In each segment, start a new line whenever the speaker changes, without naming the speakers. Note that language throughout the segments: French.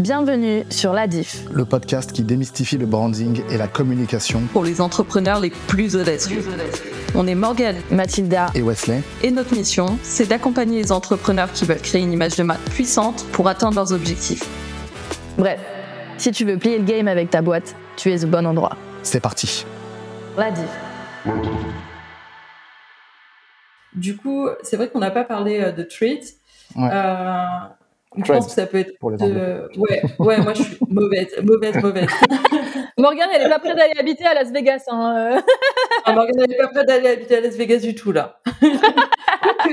Bienvenue sur La Diff,
le podcast qui démystifie le branding et la communication
pour les entrepreneurs les plus audacieux. On est Morgane,
Mathilda
et Wesley.
Et notre mission, c'est d'accompagner les entrepreneurs qui veulent créer une image de marque puissante pour atteindre leurs objectifs.
Bref, si tu veux plier le game avec ta boîte, tu es au bon endroit.
C'est parti.
La Diff.
Du coup, c'est vrai qu'on n'a pas parlé euh, de treat.
Ouais.
Euh, je pense que ça peut être.
Pour les
de... Ouais, ouais, moi je suis mauvaise, mauvaise, mauvaise.
Morgane, elle est pas prête d'aller habiter à Las Vegas. Hein.
ah, Morgane, elle n'est pas prête d'aller habiter à Las Vegas du tout, là.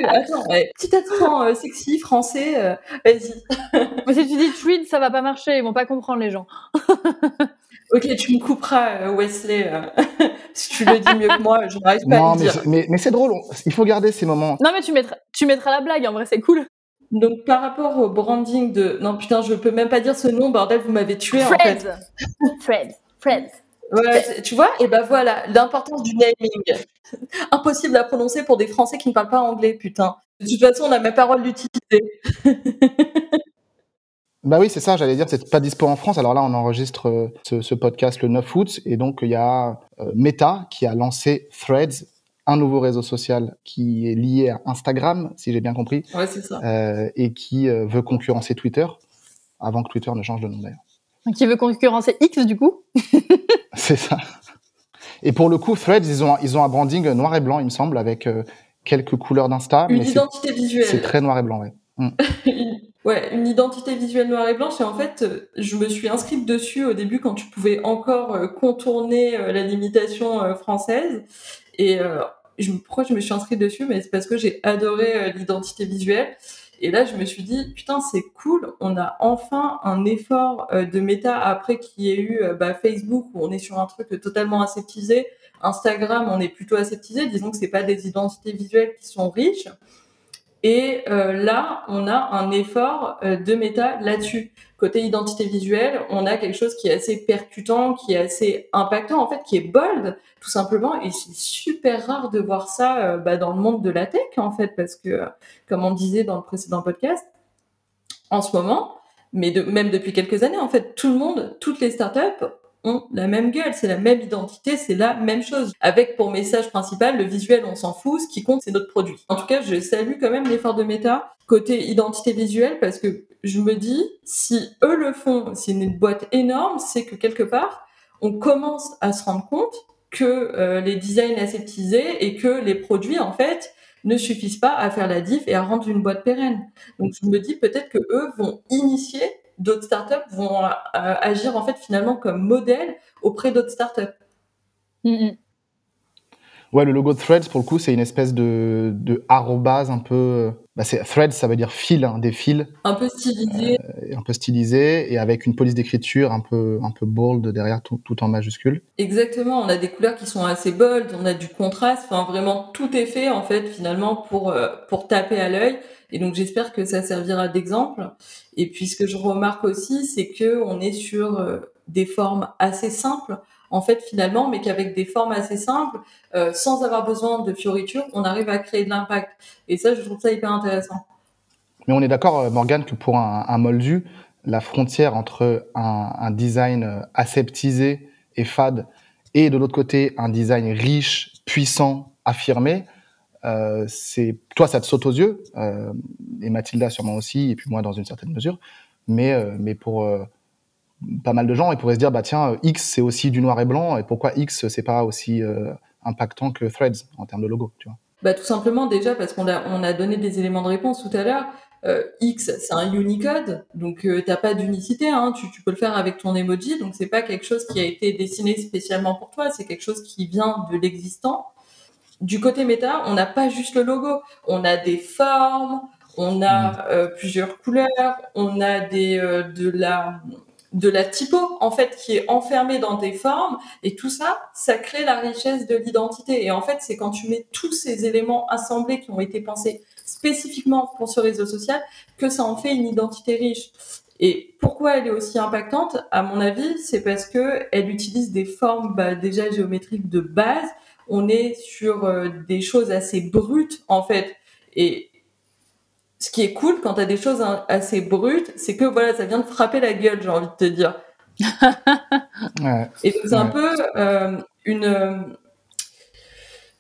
Attends, ouais. petit accent euh, sexy, français, euh, vas-y.
Mais si tu dis tweet, ça va pas marcher, ils vont pas comprendre les gens.
ok, tu me couperas, euh, Wesley. si tu le dis mieux que moi, je n'arrive pas
non,
à le
mais
dire.
Mais, mais c'est drôle, il faut garder ces moments.
Non, mais tu mettras, tu mettras la blague, en vrai, c'est cool.
Donc par rapport au branding de non putain je peux même pas dire ce nom bordel vous m'avez tué
Fred.
en fait.
Fred. Fred.
Ouais, tu vois et ben voilà l'importance du naming. Impossible à prononcer pour des Français qui ne parlent pas anglais putain. De toute façon on a ma parole d'utilité.
Bah oui, c'est ça, j'allais dire, c'est pas dispo en France. Alors là, on enregistre euh, ce, ce podcast le 9 août, et donc il y a euh, Meta qui a lancé Threads, un nouveau réseau social qui est lié à Instagram, si j'ai bien compris,
Ouais c'est ça.
euh, et qui euh, veut concurrencer Twitter, avant que Twitter ne change de nom d'ailleurs.
Qui veut concurrencer X, du coup
C'est ça. Et pour le coup, Threads, ils ont, ils ont un branding noir et blanc, il me semble, avec euh, quelques couleurs d'Insta,
Une
mais c'est
identité
c'est
visuelle.
très noir et blanc, ouais.
Une- Ouais, une identité visuelle noire et blanche. Et en fait, je me suis inscrite dessus au début quand tu pouvais encore contourner euh, la limitation euh, française. Et euh, je, pourquoi je me suis inscrite dessus Mais c'est parce que j'ai adoré euh, l'identité visuelle. Et là, je me suis dit, putain, c'est cool. On a enfin un effort euh, de méta après qu'il y ait eu euh, bah, Facebook où on est sur un truc totalement aseptisé. Instagram, on est plutôt aseptisé. Disons que c'est pas des identités visuelles qui sont riches. Et euh, là, on a un effort euh, de méta là-dessus. Côté identité visuelle, on a quelque chose qui est assez percutant, qui est assez impactant, en fait, qui est bold, tout simplement. Et c'est super rare de voir ça euh, bah, dans le monde de la tech, en fait, parce que, comme on disait dans le précédent podcast, en ce moment, mais même depuis quelques années, en fait, tout le monde, toutes les startups la même gueule, c'est la même identité, c'est la même chose. Avec pour message principal, le visuel, on s'en fout, ce qui compte, c'est notre produit. En tout cas, je salue quand même l'effort de Meta côté identité visuelle parce que je me dis, si eux le font, c'est une boîte énorme, c'est que quelque part, on commence à se rendre compte que euh, les designs aseptisés et que les produits, en fait, ne suffisent pas à faire la diff et à rendre une boîte pérenne. Donc je me dis peut-être que eux vont initier d'autres startups vont euh, agir en fait finalement comme modèle auprès d'autres startups.
Mm,
Ouais, le logo de Threads, pour le coup, c'est une espèce de, de arrobase un peu. Bah, c'est Threads, ça veut dire fil, hein, des fils,
Un peu stylisé.
euh, un peu stylisés et avec une police d'écriture un peu, un peu bold derrière, tout, tout en majuscule.
Exactement, on a des couleurs qui sont assez bold, on a du contraste, enfin vraiment tout est fait en fait finalement pour euh, pour taper à l'œil. Et donc j'espère que ça servira d'exemple. Et puis ce que je remarque aussi, c'est que on est sur euh, des formes assez simples en fait finalement, mais qu'avec des formes assez simples, euh, sans avoir besoin de fioritures, on arrive à créer de l'impact. Et ça, je trouve ça hyper intéressant.
Mais on est d'accord, euh, Morgane, que pour un, moldu, la frontière entre un, design euh, aseptisé et fade et de l'autre côté un design riche, puissant, affirmé, toi ça te saute aux yeux et Mathilda sûrement aussi et puis moi dans une certaine mesure, mais mais pour pas mal de gens ils pourraient se dire bah tiens euh, X c'est aussi du noir et blanc et pourquoi X c'est pas aussi euh, impactant que Threads en termes de logo, tu vois?
Bah, tout simplement déjà parce qu'on a, on a donné des éléments de réponse tout à l'heure. Euh, X, c'est un Unicode, donc euh, t'as pas d'unicité, hein, tu, tu peux le faire avec ton emoji, donc c'est pas quelque chose qui a été dessiné spécialement pour toi, c'est quelque chose qui vient de l'existant. Du côté méta, on n'a pas juste le logo, on a des formes, on a euh, plusieurs couleurs, on a des de la de la typo en fait qui est enfermée dans des formes et tout ça ça crée la richesse de l'identité. Et en fait c'est quand tu mets tous ces éléments assemblés qui ont été pensés spécifiquement pour ce réseau social que ça en fait une identité riche. Et pourquoi elle est aussi impactante à mon avis c'est parce que elle utilise des formes bah, déjà géométriques de base. On est sur euh, des choses assez brutes en fait. Et ce qui est cool quand tu as des choses assez brutes, c'est que voilà, ça vient de frapper la gueule, j'ai envie de te dire.
Ouais.
Et c'est un peu euh, une. euh,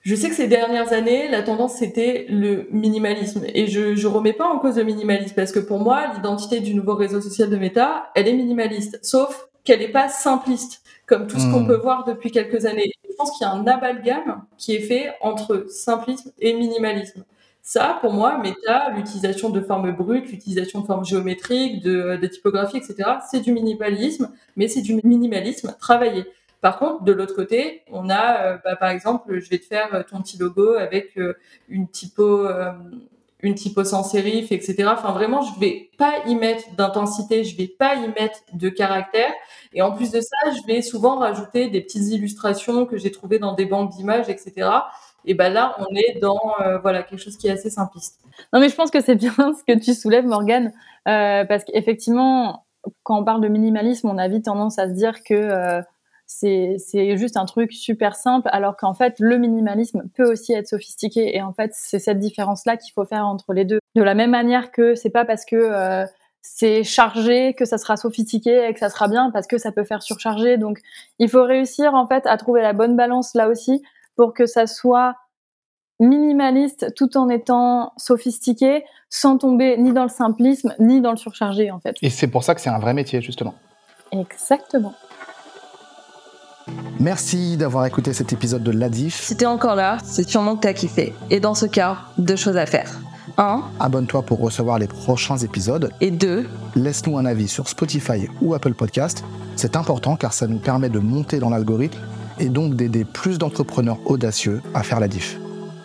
Je sais que ces dernières années, la tendance c'était le minimalisme. Et je je remets pas en cause le minimalisme parce que pour moi, l'identité du nouveau réseau social de Meta, elle est minimaliste. Sauf qu'elle n'est pas simpliste, comme tout ce qu'on
Hmm.
peut voir depuis quelques années. Je pense qu'il y a un amalgame qui est fait entre simplisme et minimalisme. Ça, pour moi, Meta, l'utilisation de formes brutes, l'utilisation de formes géométriques, de, de typographie, etc., c'est du minimalisme, mais c'est du minimalisme travaillé. Par contre, de l'autre côté, on a, euh, bah, par exemple, je vais te faire euh, ton petit logo avec euh, une typo, euh, une typo sans sérif, etc. Enfin, vraiment, je vais pas y mettre d'intensité, je vais pas y mettre de caractère. Et en plus de ça, je vais souvent rajouter des petites illustrations que j'ai trouvées dans des banques d'images, etc. Et ben là, on est dans euh, voilà quelque chose qui est assez simpliste.
Non, mais je pense que c'est bien ce que tu soulèves, Morgane, euh, parce qu'effectivement, quand on parle de minimalisme, on a vite tendance à se dire que euh, c'est juste un truc super simple, alors qu'en fait, le minimalisme peut aussi être sophistiqué. Et en fait, c'est cette différence-là qu'il faut faire entre les deux. De la même manière que c'est pas parce que c'est chargé que ça sera sophistiqué et que ça sera bien, parce que ça peut faire surcharger. Donc, il faut réussir en fait à trouver la bonne balance là aussi pour que ça soit minimaliste tout en étant sophistiqué, sans tomber ni dans le simplisme ni dans le surchargé en fait.
Et c'est pour ça que c'est un vrai métier, justement.
Exactement.
Merci d'avoir écouté cet épisode de l'Adif.
Si t'es encore là, c'est sûrement que t'as kiffé. Et dans ce cas, deux choses à faire. Un,
Abonne-toi pour recevoir les prochains épisodes.
et deux,
Laisse-nous un avis sur Spotify ou Apple Podcast. C'est important car ça nous permet de monter dans l'algorithme et donc d'aider plus d'entrepreneurs audacieux à faire la diff.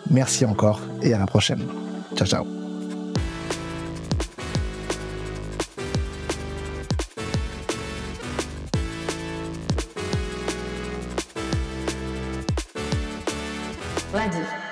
Merci encore et à la prochaine. Ciao ciao.
Lundi.